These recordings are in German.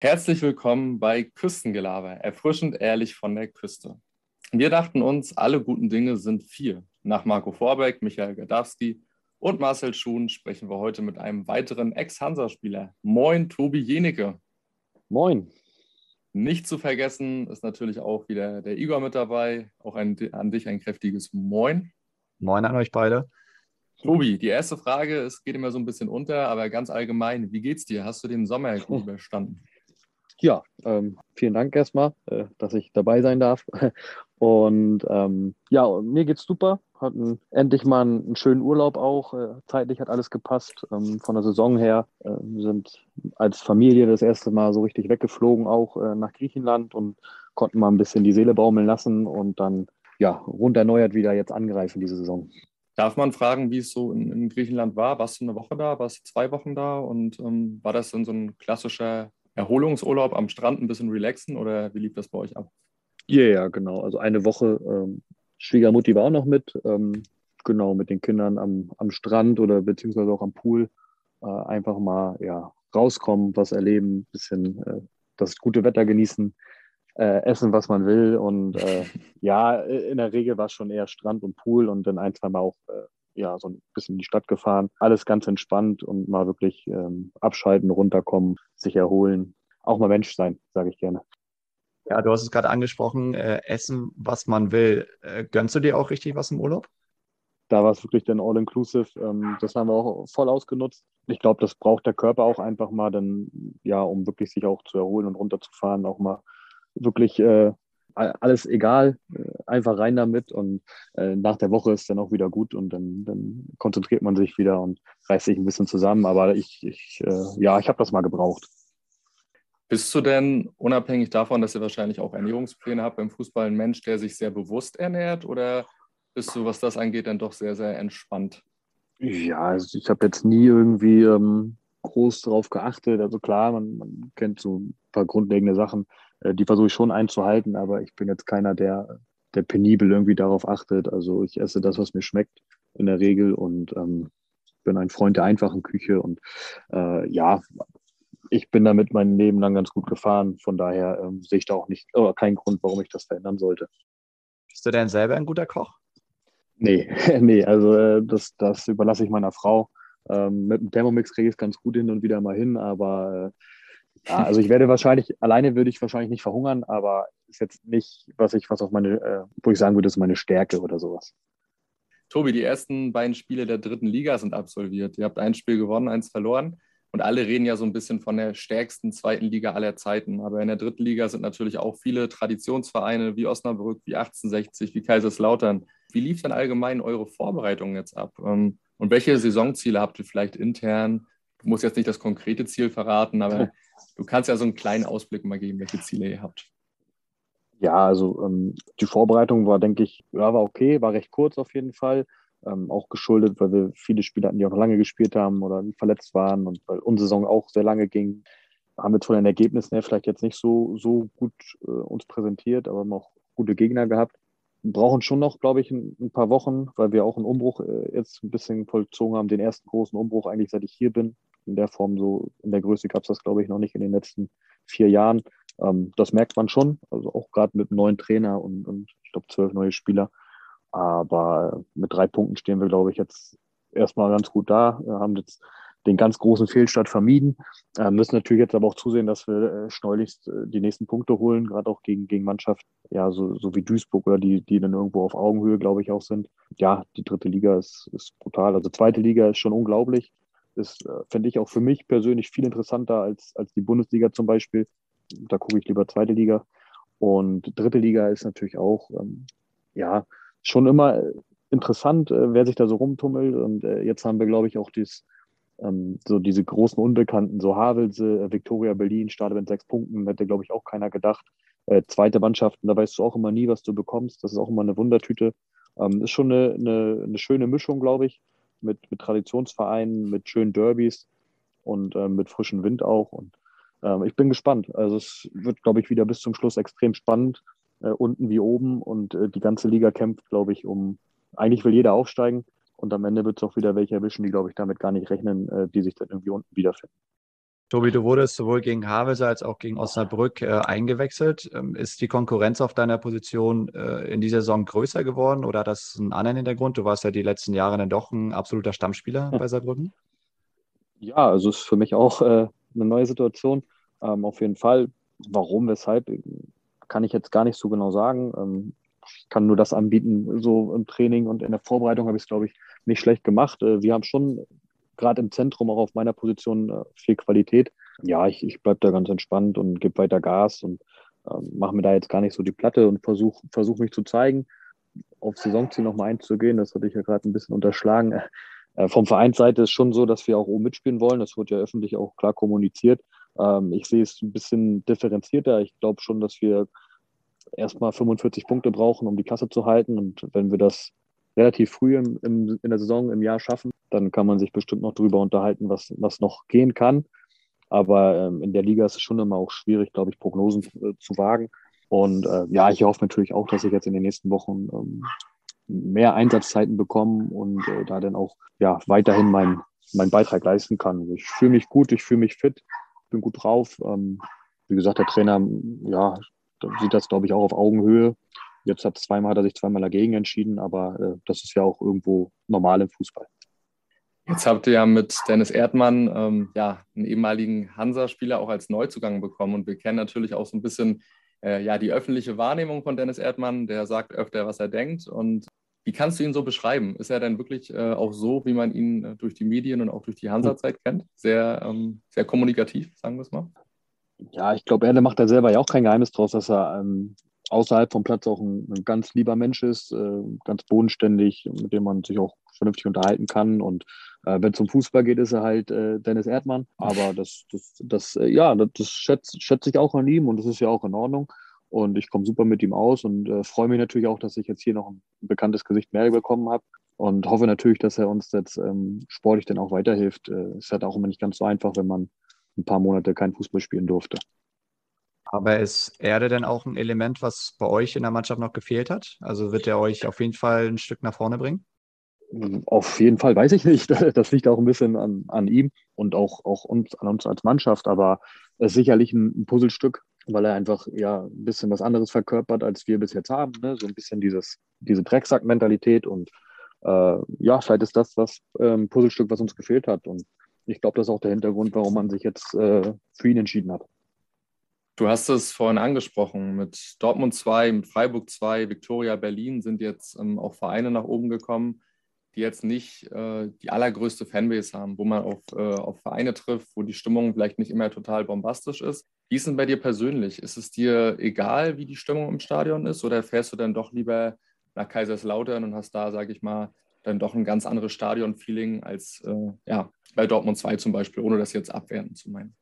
Herzlich willkommen bei Küstengelaber, erfrischend ehrlich von der Küste. Wir dachten uns, alle guten Dinge sind vier. Nach Marco Vorbeck, Michael Gadowski und Marcel Schuhn sprechen wir heute mit einem weiteren Ex-Hansa-Spieler. Moin, Tobi Jenecke. Moin. Nicht zu vergessen ist natürlich auch wieder der Igor mit dabei. Auch ein, an dich ein kräftiges Moin. Moin an euch beide. Tobi, die erste Frage, es geht immer so ein bisschen unter, aber ganz allgemein, wie geht's dir? Hast du den Sommer gut überstanden? Ja, ähm, vielen Dank erstmal, äh, dass ich dabei sein darf. Und ähm, ja, mir geht's super. Hatten endlich mal einen, einen schönen Urlaub auch. Äh, zeitlich hat alles gepasst. Ähm, von der Saison her äh, sind als Familie das erste Mal so richtig weggeflogen, auch äh, nach Griechenland und konnten mal ein bisschen die Seele baumeln lassen und dann ja rund erneuert wieder jetzt angreifen diese Saison. Darf man fragen, wie es so in, in Griechenland war? Warst du eine Woche da? Warst du zwei Wochen da? Und ähm, war das dann so ein klassischer Erholungsurlaub am Strand, ein bisschen relaxen oder wie lief das bei euch ab? Ja, yeah, ja, genau. Also eine Woche ähm, Schwiegermutti war auch noch mit. Ähm, genau, mit den Kindern am, am Strand oder beziehungsweise auch am Pool. Äh, einfach mal ja, rauskommen, was erleben, bisschen äh, das gute Wetter genießen, äh, essen, was man will. Und äh, ja, in der Regel war es schon eher Strand und Pool und dann ein, zwei Mal auch äh, ja, so ein bisschen in die Stadt gefahren. Alles ganz entspannt und mal wirklich ähm, abschalten, runterkommen, sich erholen. Auch mal Mensch sein, sage ich gerne. Ja, du hast es gerade angesprochen, äh, essen, was man will. Äh, gönnst du dir auch richtig was im Urlaub? Da war es wirklich dann all-inclusive. Ähm, das haben wir auch voll ausgenutzt. Ich glaube, das braucht der Körper auch einfach mal, dann, ja, um wirklich sich auch zu erholen und runterzufahren, auch mal wirklich äh, alles egal, äh, einfach rein damit und äh, nach der Woche ist dann auch wieder gut und dann, dann, konzentriert man sich wieder und reißt sich ein bisschen zusammen. Aber ich, ich äh, ja, ich habe das mal gebraucht. Bist du denn, unabhängig davon, dass ihr wahrscheinlich auch Ernährungspläne habt beim Fußball, ein Mensch, der sich sehr bewusst ernährt oder bist du, was das angeht, dann doch sehr, sehr entspannt? Ja, also ich habe jetzt nie irgendwie ähm, groß darauf geachtet. Also klar, man, man kennt so ein paar grundlegende Sachen äh, die versuche ich schon einzuhalten, aber ich bin jetzt keiner, der, der penibel irgendwie darauf achtet. Also ich esse das, was mir schmeckt in der Regel und ähm, bin ein Freund der einfachen Küche und äh, ja, ich bin damit mein Leben lang ganz gut gefahren. Von daher ähm, sehe ich da auch nicht, oder keinen Grund, warum ich das verändern sollte. Bist du denn selber ein guter Koch? Nee, nee, also äh, das, das überlasse ich meiner Frau. Ähm, mit dem Thermomix kriege ich es ganz gut hin und wieder mal hin, aber äh, ja, also ich werde wahrscheinlich, alleine würde ich wahrscheinlich nicht verhungern, aber ist jetzt nicht, was ich, was auf meine, äh, wo ich sagen würde, ist meine Stärke oder sowas. Tobi, die ersten beiden Spiele der dritten Liga sind absolviert. Ihr habt ein Spiel gewonnen, eins verloren. Und alle reden ja so ein bisschen von der stärksten zweiten Liga aller Zeiten. Aber in der dritten Liga sind natürlich auch viele Traditionsvereine wie Osnabrück, wie 1860, wie Kaiserslautern. Wie lief denn allgemein eure Vorbereitung jetzt ab? Ähm, und welche Saisonziele habt ihr vielleicht intern? Du musst jetzt nicht das konkrete Ziel verraten, aber du kannst ja so einen kleinen Ausblick mal geben, welche Ziele ihr habt. Ja, also ähm, die Vorbereitung war, denke ich, ja, war okay, war recht kurz auf jeden Fall. Ähm, auch geschuldet, weil wir viele Spieler hatten, die auch noch lange gespielt haben oder verletzt waren und weil unsere Saison auch sehr lange ging. Haben wir von den Ergebnissen her vielleicht jetzt nicht so, so gut äh, uns präsentiert, aber haben auch gute Gegner gehabt. Wir brauchen schon noch, glaube ich, ein, ein, paar Wochen, weil wir auch einen Umbruch äh, jetzt ein bisschen vollzogen haben, den ersten großen Umbruch eigentlich, seit ich hier bin in der Form so, in der Größe gab es das, glaube ich, noch nicht in den letzten vier Jahren. Ähm, das merkt man schon, also auch gerade mit einem neuen Trainer und, und ich glaube zwölf neue Spieler. Aber mit drei Punkten stehen wir, glaube ich, jetzt erstmal ganz gut da. Wir haben jetzt den ganz großen Fehlstart vermieden. Äh, müssen natürlich jetzt aber auch zusehen, dass wir äh, äh, die nächsten Punkte holen, gerade auch gegen, gegen Mannschaften, ja, so, so wie Duisburg oder die, die dann irgendwo auf Augenhöhe, glaube ich, auch sind. Ja, die dritte Liga ist, ist brutal. Also zweite Liga ist schon unglaublich ist, äh, fände ich auch für mich persönlich viel interessanter als, als die Bundesliga zum Beispiel. Da gucke ich lieber zweite Liga. Und dritte Liga ist natürlich auch, ähm, ja, schon immer interessant, äh, wer sich da so rumtummelt. Und äh, jetzt haben wir, glaube ich, auch dies, ähm, so diese großen Unbekannten, so Havelse, äh, Viktoria Berlin, startet mit sechs Punkten, hätte, glaube ich, auch keiner gedacht. Zweite Mannschaften, da weißt du auch immer nie, was du bekommst. Das ist auch immer eine Wundertüte. Ähm, ist schon eine, eine, eine schöne Mischung, glaube ich mit, mit Traditionsvereinen, mit schönen Derbys und mit frischem Wind auch. Und äh, ich bin gespannt. Also es wird, glaube ich, wieder bis zum Schluss extrem spannend, äh, unten wie oben. Und äh, die ganze Liga kämpft, glaube ich, um, eigentlich will jeder aufsteigen. Und am Ende wird es auch wieder welche erwischen, die, glaube ich, damit gar nicht rechnen, äh, die sich dann irgendwie unten wiederfinden. Tobi, du wurdest sowohl gegen Havelse als auch gegen Osnabrück äh, eingewechselt. Ähm, ist die Konkurrenz auf deiner Position äh, in dieser Saison größer geworden oder hat das einen anderen Hintergrund? Du warst ja die letzten Jahre dann doch ein absoluter Stammspieler bei Saarbrücken. Ja, also ist für mich auch äh, eine neue Situation. Ähm, auf jeden Fall. Warum, weshalb, kann ich jetzt gar nicht so genau sagen. Ähm, ich kann nur das anbieten, so im Training und in der Vorbereitung habe ich es, glaube ich, nicht schlecht gemacht. Äh, wir haben schon gerade im Zentrum auch auf meiner Position äh, viel Qualität. Ja, ich, ich bleibe da ganz entspannt und gebe weiter Gas und ähm, mache mir da jetzt gar nicht so die Platte und versuche versuch mich zu zeigen. Auf Saisonziel nochmal einzugehen, das hatte ich ja gerade ein bisschen unterschlagen. Äh, vom Vereinsseite ist schon so, dass wir auch oben mitspielen wollen. Das wird ja öffentlich auch klar kommuniziert. Ähm, ich sehe es ein bisschen differenzierter. Ich glaube schon, dass wir erstmal 45 Punkte brauchen, um die Klasse zu halten. Und wenn wir das relativ früh im, im, in der Saison, im Jahr schaffen, dann kann man sich bestimmt noch darüber unterhalten, was, was noch gehen kann. Aber ähm, in der Liga ist es schon immer auch schwierig, glaube ich, Prognosen äh, zu wagen. Und äh, ja, ich hoffe natürlich auch, dass ich jetzt in den nächsten Wochen ähm, mehr Einsatzzeiten bekomme und äh, da dann auch ja, weiterhin meinen mein Beitrag leisten kann. Ich fühle mich gut, ich fühle mich fit, bin gut drauf. Ähm, wie gesagt, der Trainer ja, sieht das, glaube ich, auch auf Augenhöhe. Jetzt hat zweimal hat er sich zweimal dagegen entschieden, aber äh, das ist ja auch irgendwo normal im Fußball. Jetzt habt ihr ja mit Dennis Erdmann ähm, ja, einen ehemaligen Hansa-Spieler auch als Neuzugang bekommen und wir kennen natürlich auch so ein bisschen äh, ja, die öffentliche Wahrnehmung von Dennis Erdmann. Der sagt öfter, was er denkt und wie kannst du ihn so beschreiben? Ist er denn wirklich äh, auch so, wie man ihn äh, durch die Medien und auch durch die Hansa-Zeit kennt? Sehr, ähm, sehr kommunikativ, sagen wir es mal. Ja, ich glaube, er macht da selber ja auch kein Geheimnis draus, dass er ähm, außerhalb vom Platz auch ein, ein ganz lieber Mensch ist, äh, ganz bodenständig, mit dem man sich auch vernünftig unterhalten kann. Und äh, wenn es um Fußball geht, ist er halt äh, Dennis Erdmann. Aber das, das, das äh, ja, das schätze schätz ich auch an ihm und das ist ja auch in Ordnung. Und ich komme super mit ihm aus und äh, freue mich natürlich auch, dass ich jetzt hier noch ein bekanntes Gesicht mehr bekommen habe. Und hoffe natürlich, dass er uns jetzt ähm, sportlich dann auch weiterhilft. Äh, ist halt auch immer nicht ganz so einfach, wenn man ein paar Monate kein Fußball spielen durfte. Aber ist Erde denn auch ein Element, was bei euch in der Mannschaft noch gefehlt hat? Also wird er euch auf jeden Fall ein Stück nach vorne bringen? Auf jeden Fall weiß ich nicht. Das liegt auch ein bisschen an, an ihm und auch, auch uns, an uns als Mannschaft. Aber es ist sicherlich ein, ein Puzzlestück, weil er einfach ja ein bisschen was anderes verkörpert, als wir bis jetzt haben. Ne? So ein bisschen dieses, diese Drecksack-Mentalität und äh, ja, vielleicht ist das das ähm, Puzzlestück, was uns gefehlt hat. Und ich glaube, das ist auch der Hintergrund, warum man sich jetzt äh, für ihn entschieden hat. Du hast es vorhin angesprochen, mit Dortmund 2, mit Freiburg 2, Viktoria Berlin sind jetzt ähm, auch Vereine nach oben gekommen, die jetzt nicht äh, die allergrößte Fanbase haben, wo man auf, äh, auf Vereine trifft, wo die Stimmung vielleicht nicht immer total bombastisch ist. Wie ist denn bei dir persönlich? Ist es dir egal, wie die Stimmung im Stadion ist oder fährst du dann doch lieber nach Kaiserslautern und hast da, sage ich mal, dann doch ein ganz anderes Stadion-Feeling als äh, ja, bei Dortmund 2 zum Beispiel, ohne das jetzt abwerten zu meinen?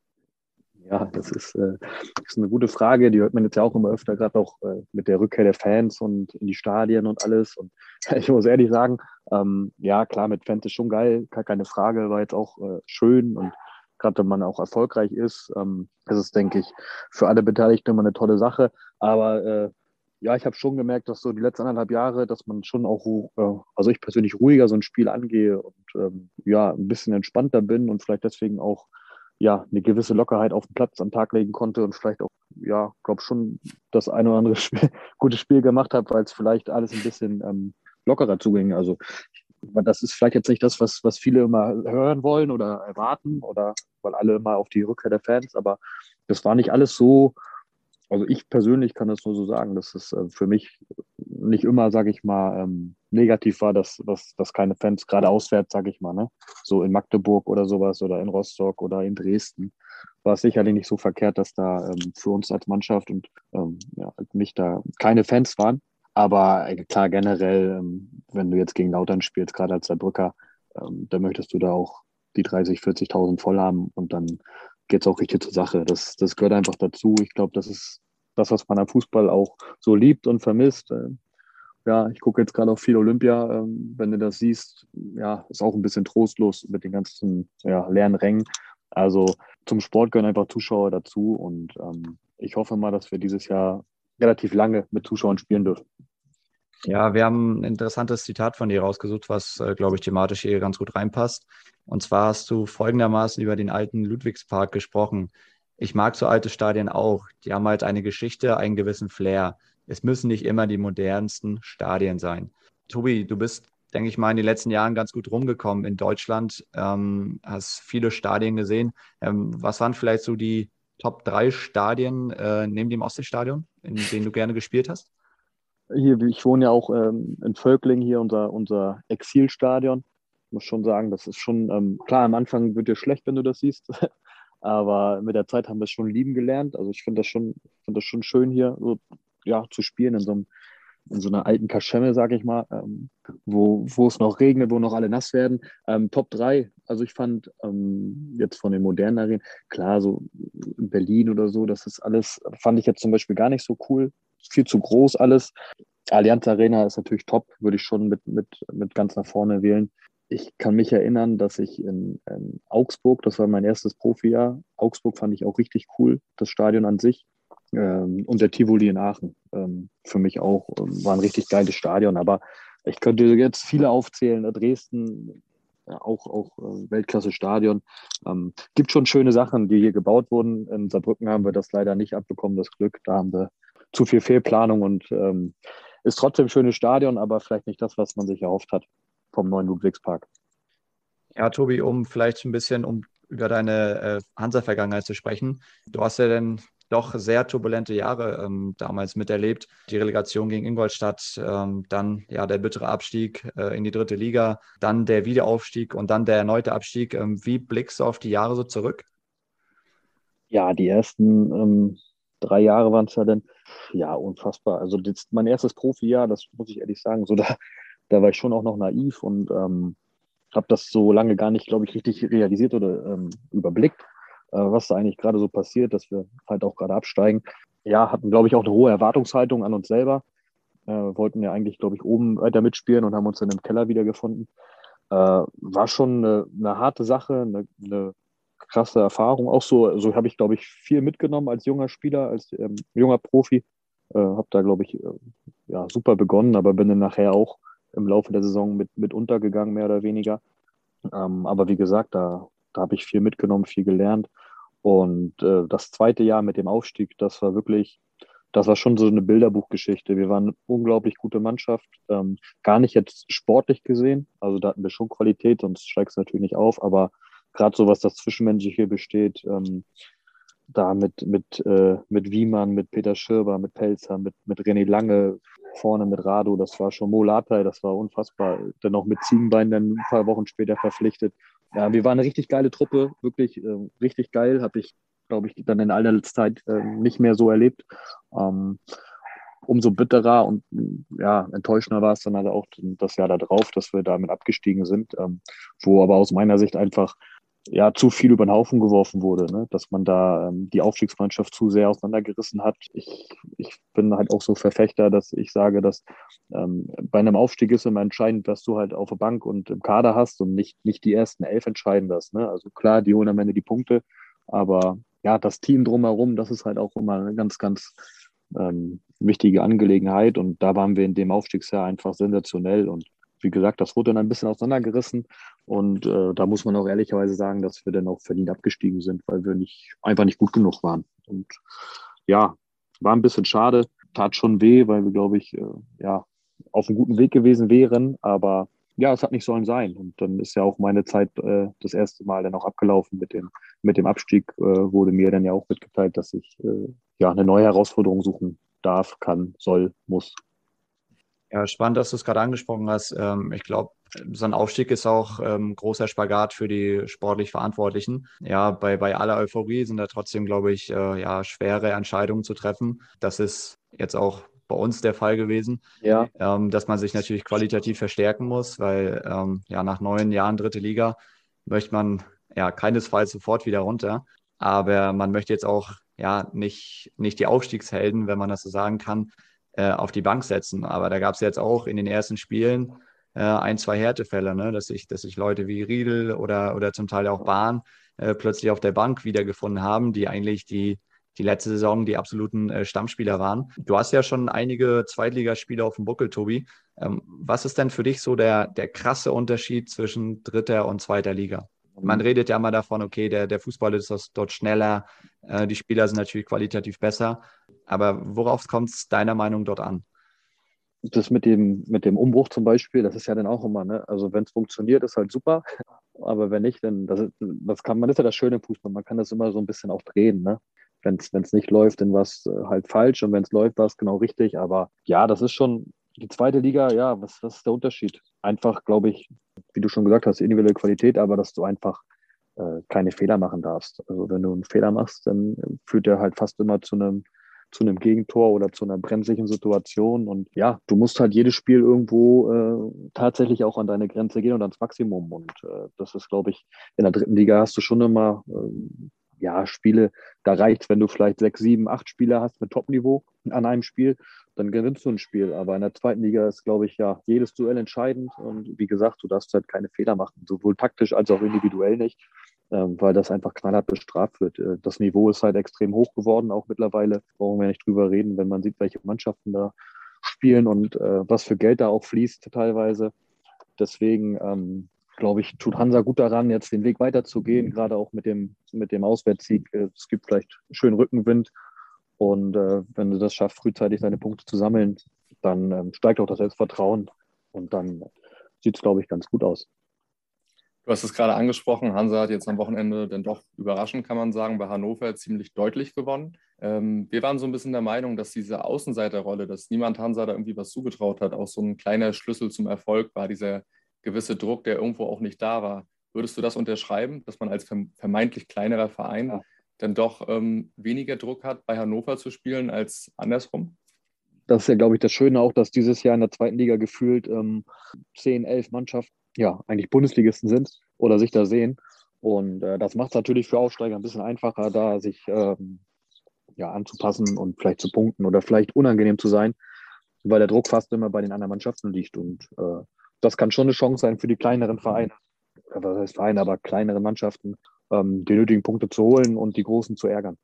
Ja, das ist, äh, ist eine gute Frage. Die hört man jetzt ja auch immer öfter, gerade auch äh, mit der Rückkehr der Fans und in die Stadien und alles. Und ich muss ehrlich sagen, ähm, ja, klar, mit Fans ist schon geil, keine Frage, war jetzt auch äh, schön und gerade wenn man auch erfolgreich ist, ähm, ist denke ich, für alle Beteiligten immer eine tolle Sache. Aber äh, ja, ich habe schon gemerkt, dass so die letzten anderthalb Jahre, dass man schon auch, äh, also ich persönlich ruhiger so ein Spiel angehe und ähm, ja, ein bisschen entspannter bin und vielleicht deswegen auch ja, eine gewisse Lockerheit auf den Platz am Tag legen konnte und vielleicht auch, ja, glaube schon das eine oder andere Spiel, gutes Spiel gemacht habe, weil es vielleicht alles ein bisschen ähm, lockerer zuging. Also das ist vielleicht jetzt nicht das, was, was viele immer hören wollen oder erwarten oder weil alle immer auf die Rückkehr der Fans, aber das war nicht alles so, also ich persönlich kann das nur so sagen, dass es äh, für mich nicht immer, sage ich mal, ähm, negativ war, dass, dass, dass keine Fans, gerade auswärts, sage ich mal, ne? so in Magdeburg oder sowas oder in Rostock oder in Dresden, war es sicherlich nicht so verkehrt, dass da ähm, für uns als Mannschaft und ähm, ja, nicht da keine Fans waren. Aber äh, klar, generell, ähm, wenn du jetzt gegen Lautern spielst, gerade als Saarbrücker, ähm, dann möchtest du da auch die 30, 40.000 voll haben und dann geht es auch richtig zur Sache. Das, das gehört einfach dazu. Ich glaube, das ist das, was man am Fußball auch so liebt und vermisst. Ja, ich gucke jetzt gerade auf viel Olympia. Ähm, wenn du das siehst, ja, ist auch ein bisschen trostlos mit den ganzen ja, leeren Rängen. Also zum Sport gehören einfach Zuschauer dazu und ähm, ich hoffe mal, dass wir dieses Jahr relativ lange mit Zuschauern spielen dürfen. Ja, wir haben ein interessantes Zitat von dir rausgesucht, was, äh, glaube ich, thematisch hier ganz gut reinpasst. Und zwar hast du folgendermaßen über den alten Ludwigspark gesprochen. Ich mag so alte Stadien auch. Die haben halt eine Geschichte, einen gewissen Flair. Es müssen nicht immer die modernsten Stadien sein. Tobi, du bist, denke ich mal, in den letzten Jahren ganz gut rumgekommen in Deutschland, ähm, hast viele Stadien gesehen. Ähm, was waren vielleicht so die Top 3 Stadien äh, neben dem Ostseestadion, in denen du gerne gespielt hast? Hier, ich wohne ja auch ähm, in Völkling, hier unser, unser Exilstadion. Ich muss schon sagen, das ist schon, ähm, klar, am Anfang wird dir schlecht, wenn du das siehst. Aber mit der Zeit haben wir es schon lieben gelernt. Also ich finde das schon, das schon schön hier so, ja, zu spielen in so, einem, in so einer alten Kaschemme, sag ich mal, ähm, wo, wo es noch regnet, wo noch alle nass werden. Ähm, Top 3, also ich fand ähm, jetzt von den modernen Arenen, klar, so in Berlin oder so, das ist alles, fand ich jetzt zum Beispiel gar nicht so cool. Viel zu groß alles. Allianz Arena ist natürlich top, würde ich schon mit, mit, mit ganz nach vorne wählen ich kann mich erinnern, dass ich in, in, Augsburg, das war mein erstes Profijahr, Augsburg fand ich auch richtig cool, das Stadion an sich. Ähm, und der Tivoli in Aachen, ähm, für mich auch, ähm, war ein richtig geiles Stadion. Aber ich könnte jetzt viele aufzählen, ne, Dresden, ja, auch, auch äh, Weltklasse-Stadion. Ähm, gibt schon schöne Sachen, die hier gebaut wurden. In Saarbrücken haben wir das leider nicht abbekommen, das Glück. Da haben wir zu viel Fehlplanung und ähm, ist trotzdem ein schönes Stadion, aber vielleicht nicht das, was man sich erhofft hat vom neuen Ludwigspark. Ja, Tobi, um vielleicht ein bisschen um über deine äh, Hansa-Vergangenheit zu sprechen. Du hast ja dann doch sehr turbulente Jahre ähm, damals miterlebt. Die Relegation gegen Ingolstadt, ähm, dann ja der bittere Abstieg äh, in die dritte Liga, dann der Wiederaufstieg und dann der erneute Abstieg. Ähm, wie blickst du auf die Jahre so zurück? Ja, die ersten ähm, drei Jahre waren es ja dann, ja, unfassbar. Also das, mein erstes Profijahr, das muss ich ehrlich sagen, so da, da war ich schon auch noch naiv und ähm, habe das so lange gar nicht, glaube ich, richtig realisiert oder ähm, überblickt, was da eigentlich gerade so passiert, dass wir halt auch gerade absteigen. Ja, hatten, glaube ich, auch eine hohe Erwartungshaltung an uns selber. Äh, wollten ja eigentlich, glaube ich, oben weiter mitspielen und haben uns dann im Keller wiedergefunden. Äh, war schon eine, eine, harte Sache, eine, eine krasse Erfahrung. Auch so, so habe ich, glaube ich, viel mitgenommen als junger Spieler, als ähm, junger Profi. Äh, habe da, glaube ich, äh, ja, super begonnen, aber bin dann nachher auch im Laufe der Saison mit, mit untergegangen, mehr oder weniger. Ähm, aber wie gesagt, da, da habe ich viel mitgenommen, viel gelernt. Und äh, das zweite Jahr mit dem Aufstieg, das war wirklich, das war schon so eine Bilderbuchgeschichte. Wir waren eine unglaublich gute Mannschaft, ähm, gar nicht jetzt sportlich gesehen. Also da hatten wir schon Qualität, sonst steigst du natürlich nicht auf. Aber gerade so, was das Zwischenmenschliche besteht, ähm, da mit, mit, äh, mit Wiemann, mit Peter Schirber, mit Pelzer, mit, mit René Lange, vorne mit Rado, das war schon Molatay, das war unfassbar. Dann noch mit Ziegenbein dann ein paar Wochen später verpflichtet. Ja, wir waren eine richtig geile Truppe, wirklich äh, richtig geil, habe ich, glaube ich, dann in aller Zeit äh, nicht mehr so erlebt. Ähm, umso bitterer und ja, enttäuschender war es dann halt auch das Jahr darauf, dass wir damit abgestiegen sind, ähm, wo aber aus meiner Sicht einfach ja zu viel über den Haufen geworfen wurde, ne? dass man da ähm, die Aufstiegsmannschaft zu sehr auseinandergerissen hat. Ich, ich bin halt auch so Verfechter, dass ich sage, dass ähm, bei einem Aufstieg ist immer entscheidend, dass du halt auf der Bank und im Kader hast und nicht, nicht die ersten elf entscheiden das. Ne? Also klar, die holen am Ende die Punkte, aber ja, das Team drumherum, das ist halt auch immer eine ganz, ganz ähm, wichtige Angelegenheit und da waren wir in dem Aufstiegsjahr einfach sensationell und wie gesagt, das wurde dann ein bisschen auseinandergerissen. Und äh, da muss man auch ehrlicherweise sagen, dass wir dann auch verdient abgestiegen sind, weil wir nicht, einfach nicht gut genug waren. Und ja, war ein bisschen schade, tat schon weh, weil wir, glaube ich, äh, ja, auf einem guten Weg gewesen wären. Aber ja, es hat nicht sollen sein. Und dann ist ja auch meine Zeit äh, das erste Mal dann auch abgelaufen mit dem, mit dem Abstieg. Äh, wurde mir dann ja auch mitgeteilt, dass ich äh, ja eine neue Herausforderung suchen darf, kann, soll, muss. Ja, spannend, dass du es gerade angesprochen hast. Ähm, ich glaube, so ein Aufstieg ist auch ähm, großer Spagat für die sportlich Verantwortlichen. Ja, bei, bei aller Euphorie sind da trotzdem, glaube ich, äh, ja, schwere Entscheidungen zu treffen. Das ist jetzt auch bei uns der Fall gewesen, ja. ähm, dass man sich natürlich qualitativ verstärken muss, weil ähm, ja nach neun Jahren dritte Liga möchte man ja keinesfalls sofort wieder runter. Aber man möchte jetzt auch ja nicht, nicht die Aufstiegshelden, wenn man das so sagen kann, äh, auf die Bank setzen. Aber da gab es jetzt auch in den ersten Spielen äh, ein, zwei Härtefälle, ne? dass, sich, dass sich Leute wie Riedel oder, oder zum Teil auch Bahn äh, plötzlich auf der Bank wiedergefunden haben, die eigentlich die, die letzte Saison die absoluten äh, Stammspieler waren. Du hast ja schon einige Zweitligaspiele auf dem Buckel, Tobi. Ähm, was ist denn für dich so der, der krasse Unterschied zwischen dritter und zweiter Liga? Man redet ja immer davon, okay, der, der Fußball ist dort schneller, äh, die Spieler sind natürlich qualitativ besser. Aber worauf kommt es deiner Meinung dort an? Das mit dem, mit dem Umbruch zum Beispiel, das ist ja dann auch immer, ne? Also wenn es funktioniert, ist halt super. Aber wenn nicht, dann das, das kann man, das ist ja das Schöne im Fußball, man kann das immer so ein bisschen auch drehen, ne? Wenn es nicht läuft, dann war es äh, halt falsch und wenn es läuft, war es genau richtig. Aber ja, das ist schon, die zweite Liga, ja, was, was ist der Unterschied? Einfach, glaube ich, wie du schon gesagt hast, individuelle Qualität, aber dass du einfach äh, keine Fehler machen darfst. Also wenn du einen Fehler machst, dann führt der halt fast immer zu einem zu einem Gegentor oder zu einer bremslichen Situation. Und ja, du musst halt jedes Spiel irgendwo äh, tatsächlich auch an deine Grenze gehen und ans Maximum. Und äh, das ist, glaube ich, in der dritten Liga hast du schon immer äh, ja, Spiele, da reicht wenn du vielleicht sechs, sieben, acht Spieler hast mit Top-Niveau an einem Spiel, dann gewinnst du ein Spiel. Aber in der zweiten Liga ist, glaube ich, ja jedes Duell entscheidend. Und wie gesagt, du darfst halt keine Fehler machen, sowohl taktisch als auch individuell nicht, ähm, weil das einfach knallhart bestraft wird. Äh, das Niveau ist halt extrem hoch geworden, auch mittlerweile. Brauchen wir nicht drüber reden, wenn man sieht, welche Mannschaften da spielen und äh, was für Geld da auch fließt teilweise. Deswegen ähm, glaube ich, tut Hansa gut daran, jetzt den Weg weiterzugehen, gerade auch mit dem, mit dem Auswärtssieg. Es gibt vielleicht schön Rückenwind. Und äh, wenn du das schaffst, frühzeitig deine Punkte zu sammeln, dann ähm, steigt auch das Selbstvertrauen. Und dann sieht es, glaube ich, ganz gut aus. Du hast es gerade angesprochen, Hansa hat jetzt am Wochenende dann doch überraschend, kann man sagen, bei Hannover ziemlich deutlich gewonnen. Ähm, wir waren so ein bisschen der Meinung, dass diese Außenseiterrolle, dass niemand Hansa da irgendwie was zugetraut hat, auch so ein kleiner Schlüssel zum Erfolg war, dieser gewisse Druck, der irgendwo auch nicht da war. Würdest du das unterschreiben, dass man als vermeintlich kleinerer Verein ja. dann doch ähm, weniger Druck hat, bei Hannover zu spielen als andersrum? Das ist ja, glaube ich, das Schöne auch, dass dieses Jahr in der zweiten Liga gefühlt ähm, 10, 11 Mannschaften, ja, eigentlich Bundesligisten sind oder sich da sehen. Und äh, das macht es natürlich für Aufsteiger ein bisschen einfacher, da sich ähm, ja, anzupassen und vielleicht zu punkten oder vielleicht unangenehm zu sein, weil der Druck fast immer bei den anderen Mannschaften liegt. Und äh, das kann schon eine Chance sein für die kleineren Vereine, was heißt Vereine, aber kleinere Mannschaften, ähm, die nötigen Punkte zu holen und die großen zu ärgern.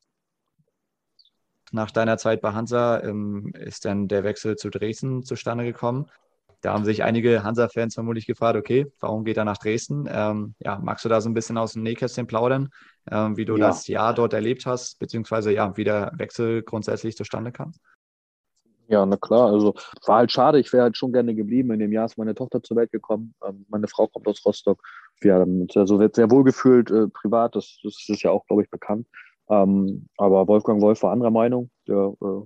Nach deiner Zeit bei Hansa ähm, ist dann der Wechsel zu Dresden zustande gekommen. Da haben sich einige Hansa-Fans vermutlich gefragt, okay, warum geht er nach Dresden? Ähm, ja, magst du da so ein bisschen aus dem Nähkästchen plaudern, ähm, wie du ja. das Jahr dort erlebt hast, beziehungsweise ja, wie der Wechsel grundsätzlich zustande kam? Ja, na klar. Also war halt schade. Ich wäre halt schon gerne geblieben. In dem Jahr ist meine Tochter zur Welt gekommen. Ähm, meine Frau kommt aus Rostock. Wir haben uns also sehr wohl gefühlt äh, privat. Das, das ist ja auch, glaube ich, bekannt. Ähm, aber Wolfgang Wolf war anderer Meinung. Der äh,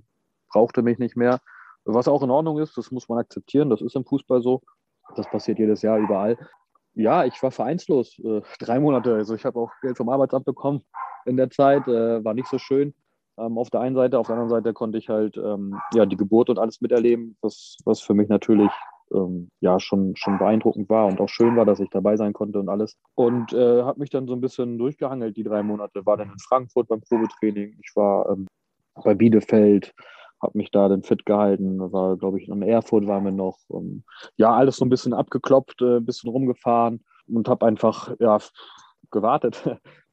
brauchte mich nicht mehr. Was auch in Ordnung ist, das muss man akzeptieren. Das ist im Fußball so. Das passiert jedes Jahr überall. Ja, ich war vereinslos. Äh, drei Monate. Also ich habe auch Geld vom Arbeitsamt bekommen in der Zeit. Äh, war nicht so schön ähm, auf der einen Seite. Auf der anderen Seite konnte ich halt ähm, ja, die Geburt und alles miterleben, was, was für mich natürlich ähm, ja schon, schon beeindruckend war und auch schön war, dass ich dabei sein konnte und alles. Und äh, habe mich dann so ein bisschen durchgehangelt, die drei Monate. War dann in Frankfurt beim Probetraining. Ich war ähm, bei Bielefeld, habe mich da dann fit gehalten. War, glaube ich, in Erfurt waren wir noch. Ähm, ja, alles so ein bisschen abgeklopft, äh, ein bisschen rumgefahren und habe einfach ja, gewartet,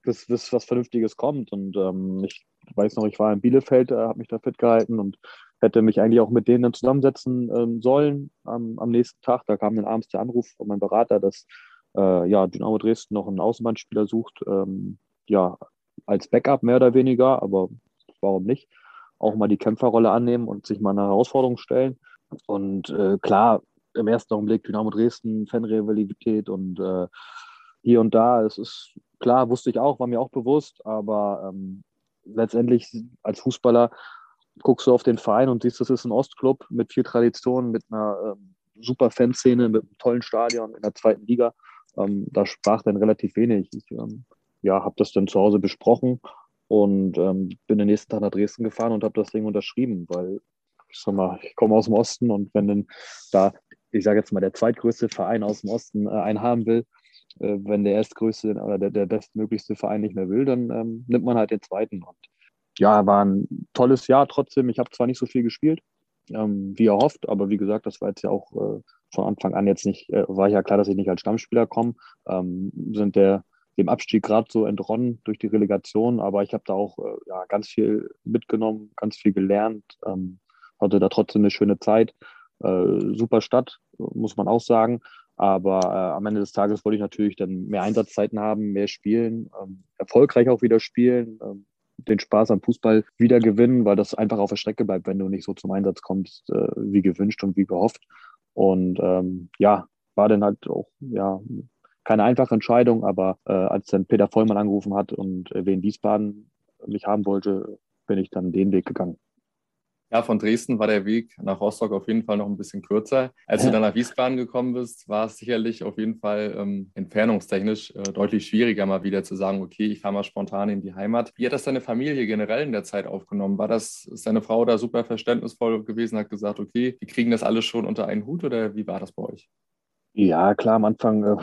bis, bis was Vernünftiges kommt. Und ähm, ich weiß noch, ich war in Bielefeld, äh, habe mich da fit gehalten und hätte mich eigentlich auch mit denen dann zusammensetzen ähm, sollen am, am, nächsten Tag. Da kam dann abends der Anruf von meinem Berater, dass äh, ja, Dynamo Dresden noch einen Außenbahnspieler sucht, ähm, ja, als Backup mehr oder weniger, aber warum nicht? Auch mal die Kämpferrolle annehmen und sich mal eine Herausforderung stellen. Und äh, klar, im ersten Augenblick Dynamo Dresden, Fanrivalität und äh, hier und da, es ist klar, wusste ich auch, war mir auch bewusst, aber ähm, letztendlich als Fußballer guckst du auf den Verein und siehst, das ist ein Ostclub mit viel Tradition, mit einer ähm, super Fanszene, mit einem tollen Stadion in der zweiten Liga. Ähm, da sprach dann relativ wenig. Ich ähm, ja, habe das dann zu Hause besprochen und ähm, bin den nächsten Tag nach Dresden gefahren und habe das Ding unterschrieben, weil ich sag mal, ich komme aus dem Osten und wenn dann da, ich sage jetzt mal, der zweitgrößte Verein aus dem Osten äh, einen haben will, äh, wenn der erstgrößte oder der, der bestmöglichste Verein nicht mehr will, dann ähm, nimmt man halt den zweiten. Und ja, war ein tolles Jahr trotzdem. Ich habe zwar nicht so viel gespielt, ähm, wie erhofft, aber wie gesagt, das war jetzt ja auch äh, von Anfang an jetzt nicht, äh, war ja klar, dass ich nicht als Stammspieler komme. Ähm, sind der dem Abstieg gerade so entronnen durch die Relegation, aber ich habe da auch äh, ja, ganz viel mitgenommen, ganz viel gelernt, ähm, hatte da trotzdem eine schöne Zeit. Äh, super Stadt, muss man auch sagen. Aber äh, am Ende des Tages wollte ich natürlich dann mehr Einsatzzeiten haben, mehr spielen, ähm, erfolgreich auch wieder spielen, ähm, den Spaß am Fußball wieder gewinnen, weil das einfach auf der Strecke bleibt, wenn du nicht so zum Einsatz kommst, äh, wie gewünscht und wie gehofft. Und ähm, ja, war dann halt auch ja keine einfache Entscheidung, aber äh, als dann Peter Vollmann angerufen hat und äh, Wien Wiesbaden mich haben wollte, bin ich dann den Weg gegangen. Ja, von Dresden war der Weg nach Rostock auf jeden Fall noch ein bisschen kürzer. Als du dann nach Wiesbaden gekommen bist, war es sicherlich auf jeden Fall ähm, entfernungstechnisch äh, deutlich schwieriger, mal wieder zu sagen, okay, ich fahre mal spontan in die Heimat. Wie hat das deine Familie generell in der Zeit aufgenommen? War das, ist deine Frau da super verständnisvoll gewesen, hat gesagt, okay, wir kriegen das alles schon unter einen Hut oder wie war das bei euch? Ja, klar, am Anfang äh,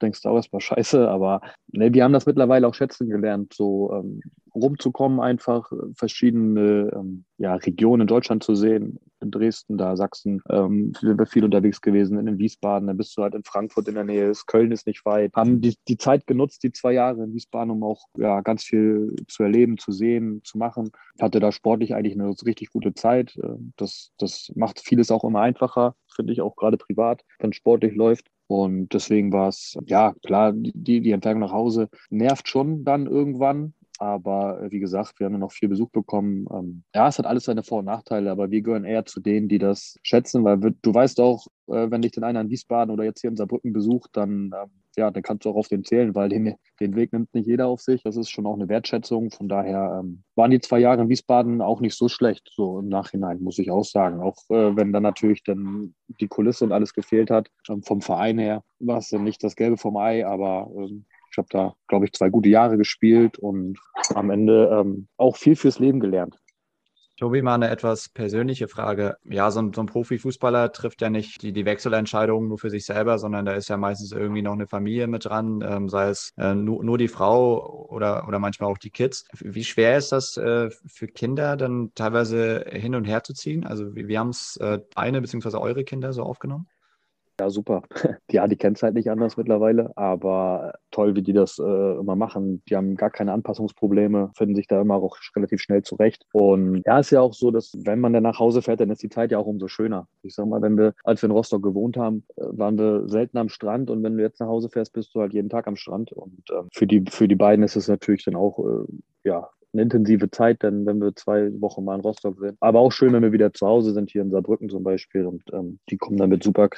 denkst du auch erstmal scheiße, aber ne, die haben das mittlerweile auch schätzen gelernt, so ähm, rumzukommen, einfach äh, verschiedene ähm, ja, Regionen in Deutschland zu sehen. In Dresden, da Sachsen, ähm, sind wir viel unterwegs gewesen, in Wiesbaden, dann bist du halt in Frankfurt in der Nähe, Köln ist nicht weit. Haben die, die Zeit genutzt, die zwei Jahre in Wiesbaden, um auch ja, ganz viel zu erleben, zu sehen, zu machen. Hatte da sportlich eigentlich eine richtig gute Zeit. Äh, das, das macht vieles auch immer einfacher, finde ich, auch gerade privat, wenn sportlich läuft. Und deswegen war es, ja, klar, die, die Entfernung nach Hause nervt schon dann irgendwann. Aber äh, wie gesagt, wir haben noch viel Besuch bekommen. Ähm, ja, es hat alles seine Vor- und Nachteile, aber wir gehören eher zu denen, die das schätzen, weil du weißt auch, äh, wenn dich dann einer in Wiesbaden oder jetzt hier in Saarbrücken besucht, dann, ähm, ja, dann kannst du auch auf den zählen, weil den, den Weg nimmt nicht jeder auf sich. Das ist schon auch eine Wertschätzung. Von daher ähm, waren die zwei Jahre in Wiesbaden auch nicht so schlecht, so im Nachhinein, muss ich auch sagen. Auch äh, wenn dann natürlich dann die Kulisse und alles gefehlt hat. Vom Verein her war es dann nicht das Gelbe vom Ei, aber ich habe da, glaube ich, zwei gute Jahre gespielt und am Ende ähm, auch viel fürs Leben gelernt. Tobi, mal eine etwas persönliche Frage. Ja, so ein, so ein Profifußballer trifft ja nicht die, die Wechselentscheidungen nur für sich selber, sondern da ist ja meistens irgendwie noch eine Familie mit dran, ähm, sei es äh, nur, nur die Frau oder, oder manchmal auch die Kids. Wie schwer ist das äh, für Kinder dann teilweise hin und her zu ziehen? Also wie, wie haben es äh, eine bzw. eure Kinder so aufgenommen? Ja, super. Ja, die kennen es halt nicht anders mittlerweile, aber toll, wie die das äh, immer machen. Die haben gar keine Anpassungsprobleme, finden sich da immer auch relativ schnell zurecht. Und ja, ist ja auch so, dass wenn man dann nach Hause fährt, dann ist die Zeit ja auch umso schöner. Ich sag mal, wenn wir, als wir in Rostock gewohnt haben, äh, waren wir selten am Strand und wenn du jetzt nach Hause fährst, bist du halt jeden Tag am Strand. Und äh, für, die, für die beiden ist es natürlich dann auch äh, ja, eine intensive Zeit, denn wenn wir zwei Wochen mal in Rostock sind. Aber auch schön, wenn wir wieder zu Hause sind, hier in Saarbrücken zum Beispiel. Und ähm, die kommen damit super,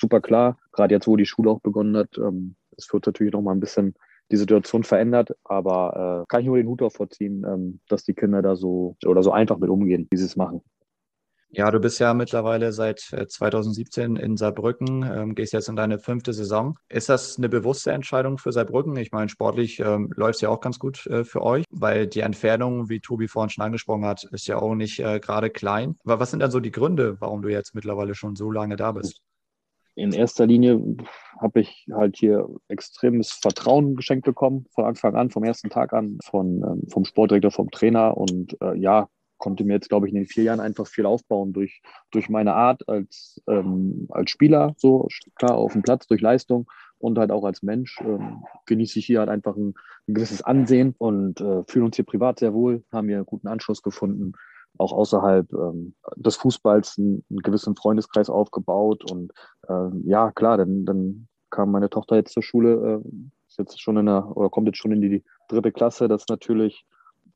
super klar. Gerade jetzt, wo die Schule auch begonnen hat. Ähm, es wird natürlich noch mal ein bisschen die Situation verändert, aber äh, kann ich nur den Hut davor ziehen, ähm, dass die Kinder da so oder so einfach mit umgehen, wie sie es machen. Ja, du bist ja mittlerweile seit 2017 äh, in Saarbrücken, ähm, gehst jetzt in deine fünfte Saison. Ist das eine bewusste Entscheidung für Saarbrücken? Ich meine, sportlich ähm, läuft es ja auch ganz gut äh, für euch, weil die Entfernung, wie Tobi vorhin schon angesprochen hat, ist ja auch nicht äh, gerade klein. Aber was sind dann so die Gründe, warum du jetzt mittlerweile schon so lange da bist? In erster Linie habe ich halt hier extremes Vertrauen geschenkt bekommen, von Anfang an, vom ersten Tag an, von, ähm, vom Sportdirektor, vom Trainer. Und äh, ja, konnte mir jetzt, glaube ich, in den vier Jahren einfach viel aufbauen durch, durch meine Art als, ähm, als Spieler, so klar auf dem Platz, durch Leistung und halt auch als Mensch ähm, genieße ich hier halt einfach ein, ein gewisses Ansehen und äh, fühlen uns hier privat sehr wohl, haben hier einen guten Anschluss gefunden, auch außerhalb ähm, des Fußballs einen, einen, gewissen Freundeskreis aufgebaut und ähm, ja, klar, dann, dann kam meine Tochter jetzt zur Schule, äh, ist jetzt schon in der, oder kommt jetzt schon in die dritte Klasse, das natürlich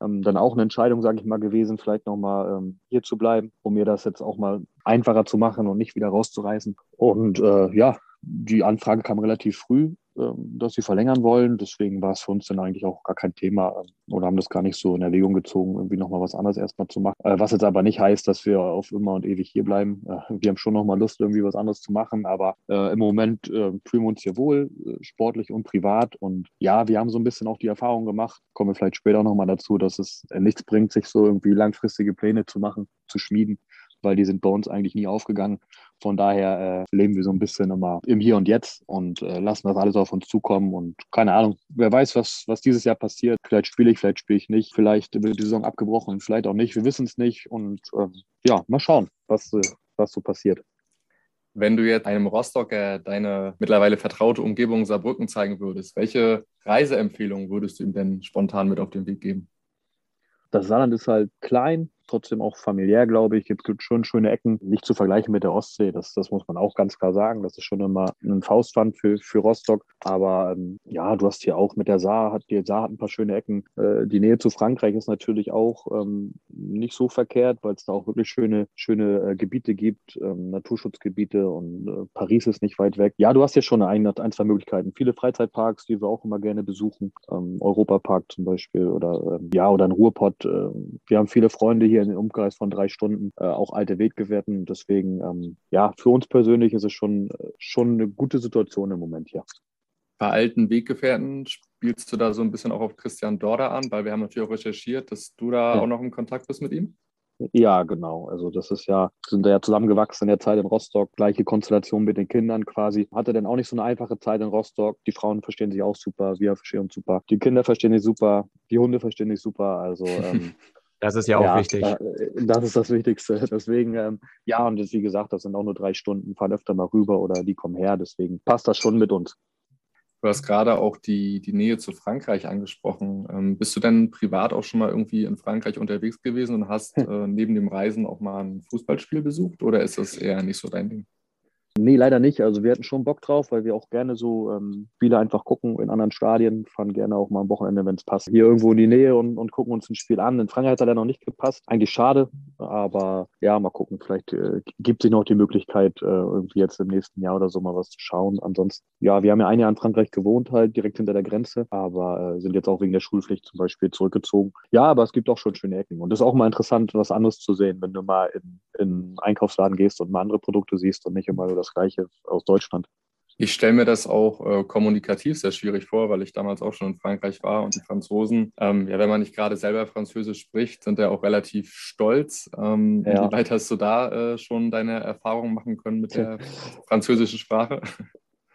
ähm, dann auch eine Entscheidung, sage ich mal, gewesen, vielleicht nochmal ähm, hier zu bleiben, um mir das jetzt auch mal einfacher zu machen und nicht wieder rauszureißen. Und äh, ja, die Anfrage kam relativ früh. Ähm, dass sie verlängern wollen. Deswegen war es für uns dann eigentlich auch gar kein Thema ähm, oder haben das gar nicht so in Erwägung gezogen, irgendwie nochmal was anderes erstmal zu machen. Äh, was jetzt aber nicht heißt, dass wir auf immer und ewig hier bleiben. Äh, wir haben schon nochmal Lust, irgendwie was anderes zu machen, aber äh, im Moment fühlen wir uns hier wohl, sportlich und privat. Und ja, wir haben so ein bisschen auch die Erfahrung gemacht, kommen wir vielleicht später nochmal dazu, dass es nichts bringt, sich so irgendwie langfristige Pläne zu machen, zu schmieden weil die sind bei uns eigentlich nie aufgegangen. Von daher äh, leben wir so ein bisschen immer im Hier und Jetzt und äh, lassen das alles auf uns zukommen. Und keine Ahnung, wer weiß, was, was dieses Jahr passiert. Vielleicht spiele ich, vielleicht spiele ich nicht. Vielleicht wird die Saison abgebrochen, vielleicht auch nicht. Wir wissen es nicht. Und äh, ja, mal schauen, was, was so passiert. Wenn du jetzt einem Rostocker deine mittlerweile vertraute Umgebung Saarbrücken zeigen würdest, welche Reiseempfehlungen würdest du ihm denn spontan mit auf den Weg geben? Das Saarland ist halt klein, trotzdem auch familiär, glaube ich. Es gibt schon schöne Ecken, nicht zu vergleichen mit der Ostsee. Das, das muss man auch ganz klar sagen. Das ist schon immer ein Faustpfand für, für Rostock. Aber ähm, ja, du hast hier auch mit der Saar, hat, die Saar hat ein paar schöne Ecken. Äh, die Nähe zu Frankreich ist natürlich auch ähm, nicht so verkehrt, weil es da auch wirklich schöne, schöne äh, Gebiete gibt, ähm, Naturschutzgebiete und äh, Paris ist nicht weit weg. Ja, du hast hier schon ein, ein, zwei Möglichkeiten. Viele Freizeitparks, die wir auch immer gerne besuchen. Ähm, Europapark zum Beispiel oder ähm, ja, oder ein Ruhrpott. Ähm, wir haben viele Freunde hier in den Umkreis von drei Stunden, äh, auch alte Weggefährten. Deswegen, ähm, ja, für uns persönlich ist es schon, schon eine gute Situation im Moment hier. Bei alten Weggefährten spielst du da so ein bisschen auch auf Christian Dorder an, weil wir haben natürlich auch recherchiert, dass du da ja. auch noch in Kontakt bist mit ihm. Ja, genau. Also das ist ja, sind ja zusammengewachsen in der Zeit in Rostock, gleiche Konstellation mit den Kindern quasi. Hatte dann auch nicht so eine einfache Zeit in Rostock. Die Frauen verstehen sich auch super, wir verstehen uns super. Die Kinder verstehen sich super, die Hunde verstehen sich super. Also ähm, Das ist ja auch ja, wichtig. Das ist das Wichtigste. Deswegen, ähm, ja, und jetzt, wie gesagt, das sind auch nur drei Stunden, fahren öfter mal rüber oder die kommen her. Deswegen passt das schon mit uns. Du hast gerade auch die, die Nähe zu Frankreich angesprochen. Ähm, bist du denn privat auch schon mal irgendwie in Frankreich unterwegs gewesen und hast äh, neben dem Reisen auch mal ein Fußballspiel besucht oder ist das eher nicht so dein Ding? Nee, leider nicht. Also wir hatten schon Bock drauf, weil wir auch gerne so ähm, Spiele einfach gucken in anderen Stadien, fahren gerne auch mal am Wochenende, wenn es passt, hier irgendwo in die Nähe und, und gucken uns ein Spiel an. In Frankreich hat er leider noch nicht gepasst. Eigentlich schade, aber ja, mal gucken. Vielleicht äh, gibt sich noch die Möglichkeit, äh, irgendwie jetzt im nächsten Jahr oder so mal was zu schauen. Ansonsten, ja, wir haben ja ein Jahr in Frankreich gewohnt, halt direkt hinter der Grenze, aber äh, sind jetzt auch wegen der Schulpflicht zum Beispiel zurückgezogen. Ja, aber es gibt auch schon schöne Ecken. Und es ist auch mal interessant, was anderes zu sehen, wenn du mal in, in Einkaufsladen gehst und mal andere Produkte siehst und nicht immer nur das Gleiche aus Deutschland. Ich stelle mir das auch äh, kommunikativ sehr schwierig vor, weil ich damals auch schon in Frankreich war und die Franzosen, ähm, ja, wenn man nicht gerade selber Französisch spricht, sind ja auch relativ stolz. Ähm, ja. Wie weit hast du da äh, schon deine Erfahrungen machen können mit der französischen Sprache?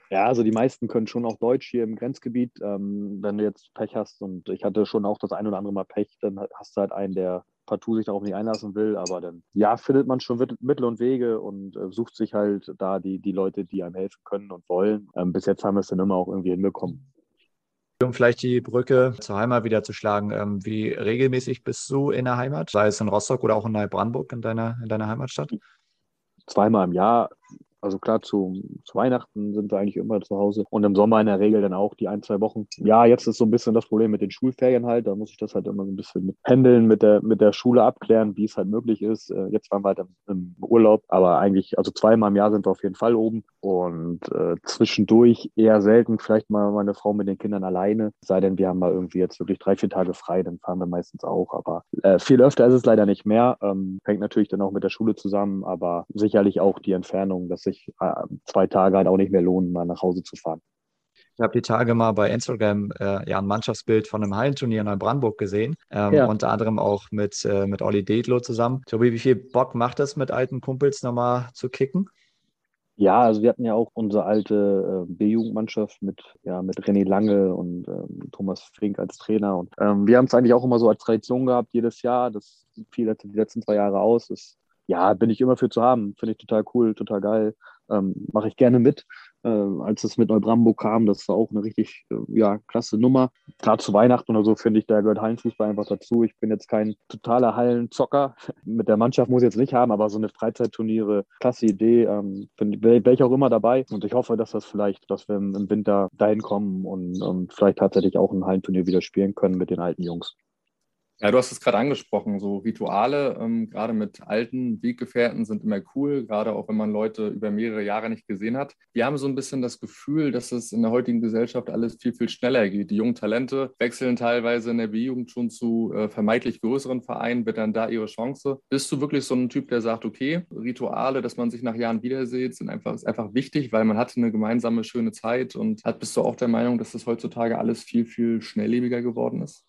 Ja, also die meisten können schon auch Deutsch hier im Grenzgebiet. Ähm, wenn du jetzt Pech hast und ich hatte schon auch das ein oder andere Mal Pech, dann hast du halt einen, der partout sich darauf nicht einlassen will, aber dann, ja, findet man schon Mittel und Wege und äh, sucht sich halt da die, die Leute, die einem helfen können und wollen. Ähm, bis jetzt haben wir es dann immer auch irgendwie hinbekommen. Um vielleicht die Brücke zur Heimat wieder zu schlagen, ähm, wie regelmäßig bist du in der Heimat, sei es in Rostock oder auch in Neubrandenburg in deiner, in deiner Heimatstadt? Zweimal im Jahr also klar, zu, zu, Weihnachten sind wir eigentlich immer zu Hause und im Sommer in der Regel dann auch die ein, zwei Wochen. Ja, jetzt ist so ein bisschen das Problem mit den Schulferien halt. Da muss ich das halt immer so ein bisschen mit pendeln, mit der, mit der Schule abklären, wie es halt möglich ist. Äh, jetzt waren wir halt im, im, Urlaub, aber eigentlich, also zweimal im Jahr sind wir auf jeden Fall oben und äh, zwischendurch eher selten, vielleicht mal meine Frau mit den Kindern alleine. Sei denn, wir haben mal irgendwie jetzt wirklich drei, vier Tage frei, dann fahren wir meistens auch. Aber äh, viel öfter ist es leider nicht mehr. Ähm, hängt natürlich dann auch mit der Schule zusammen, aber sicherlich auch die Entfernung, dass sich äh, zwei Tage halt auch nicht mehr lohnen, mal nach Hause zu fahren. Ich habe die Tage mal bei Instagram äh, ja, ein Mannschaftsbild von einem Hallenturnier in Neubrandenburg gesehen. Ähm, ja. Unter anderem auch mit, äh, mit Olli Dedlow zusammen. Tobi, wie viel Bock macht es, mit alten Kumpels nochmal zu kicken? Ja, also wir hatten ja auch unsere alte äh, B-Jugendmannschaft mit, ja, mit René Lange und ähm, Thomas Fink als Trainer. Und ähm, wir haben es eigentlich auch immer so als Tradition gehabt, jedes Jahr. Das fiel die letzten zwei Jahre aus. Das, ja, bin ich immer für zu haben. Finde ich total cool, total geil ähm, mache ich gerne mit. Äh, als es mit Neubrandenburg kam, das war auch eine richtig äh, ja, klasse Nummer. Gerade zu Weihnachten oder so finde ich, da gehört Hallenfußball einfach dazu. Ich bin jetzt kein totaler Hallenzocker. mit der Mannschaft muss ich jetzt nicht haben, aber so eine Freizeitturniere, klasse Idee. Ähm, Wäre ich auch immer dabei. Und ich hoffe, dass das vielleicht, dass wir im Winter dahin kommen und, und vielleicht tatsächlich auch ein Hallenturnier wieder spielen können mit den alten Jungs. Ja, du hast es gerade angesprochen, so Rituale, ähm, gerade mit alten Weggefährten sind immer cool, gerade auch wenn man Leute über mehrere Jahre nicht gesehen hat. Wir haben so ein bisschen das Gefühl, dass es in der heutigen Gesellschaft alles viel, viel schneller geht. Die jungen Talente wechseln teilweise in der B-Jugend schon zu äh, vermeintlich größeren Vereinen, wird dann da ihre Chance. Bist du wirklich so ein Typ, der sagt, okay, Rituale, dass man sich nach Jahren wiedersieht, sind einfach, ist einfach wichtig, weil man hatte eine gemeinsame schöne Zeit und hat, bist du auch der Meinung, dass das heutzutage alles viel, viel schnelllebiger geworden ist?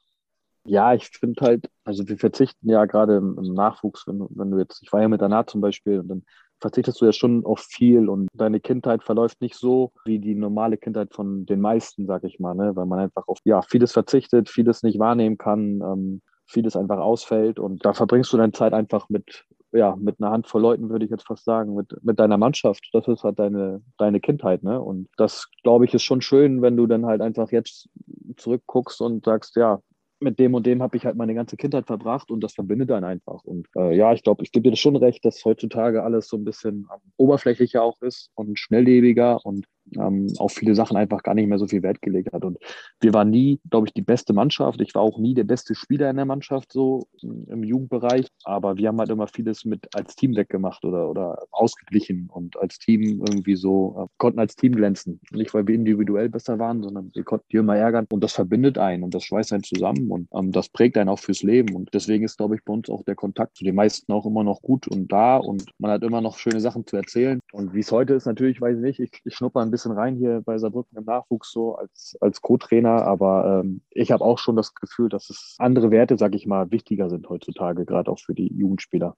Ja, ich finde halt, also wir verzichten ja gerade im, Nachwuchs, wenn, wenn du jetzt, ich war ja mit Anat zum Beispiel und dann verzichtest du ja schon auf viel und deine Kindheit verläuft nicht so wie die normale Kindheit von den meisten, sag ich mal, ne? weil man einfach auf ja, vieles verzichtet, vieles nicht wahrnehmen kann, ähm, vieles einfach ausfällt und da verbringst du deine Zeit einfach mit ja, mit einer Handvoll Leuten, würde ich jetzt fast sagen, mit, mit deiner Mannschaft. Das ist halt deine, deine Kindheit, ne? Und das, glaube ich, ist schon schön, wenn du dann halt einfach jetzt zurückguckst und sagst, ja, mit dem und dem habe ich halt meine ganze Kindheit verbracht und das verbindet einen einfach. Und äh, ja, ich glaube, ich gebe dir das schon recht, dass heutzutage alles so ein bisschen oberflächlicher auch ist und schnelllebiger und ähm, auf viele Sachen einfach gar nicht mehr so viel Wert gelegt hat. Und wir waren nie, glaube ich, die beste Mannschaft. Ich war auch nie der beste Spieler in der Mannschaft, so im Jugendbereich. Aber wir haben halt immer vieles mit als Team weggemacht oder, oder ausgeglichen und als Team irgendwie so, äh, konnten als Team glänzen. Nicht, weil wir individuell besser waren, sondern wir konnten die immer ärgern. Und das verbindet einen und das schweißt einen zusammen und ähm, das prägt einen auch fürs Leben. Und deswegen ist, glaube ich, bei uns auch der Kontakt zu den meisten auch immer noch gut und da und man hat immer noch schöne Sachen zu erzählen. Und wie es heute ist, natürlich weiß ich nicht, ich, ich schnupper ein bisschen bisschen rein hier bei Saarbrücken im Nachwuchs so als, als Co-Trainer, aber ähm, ich habe auch schon das Gefühl, dass es andere Werte, sag ich mal, wichtiger sind heutzutage, gerade auch für die Jugendspieler.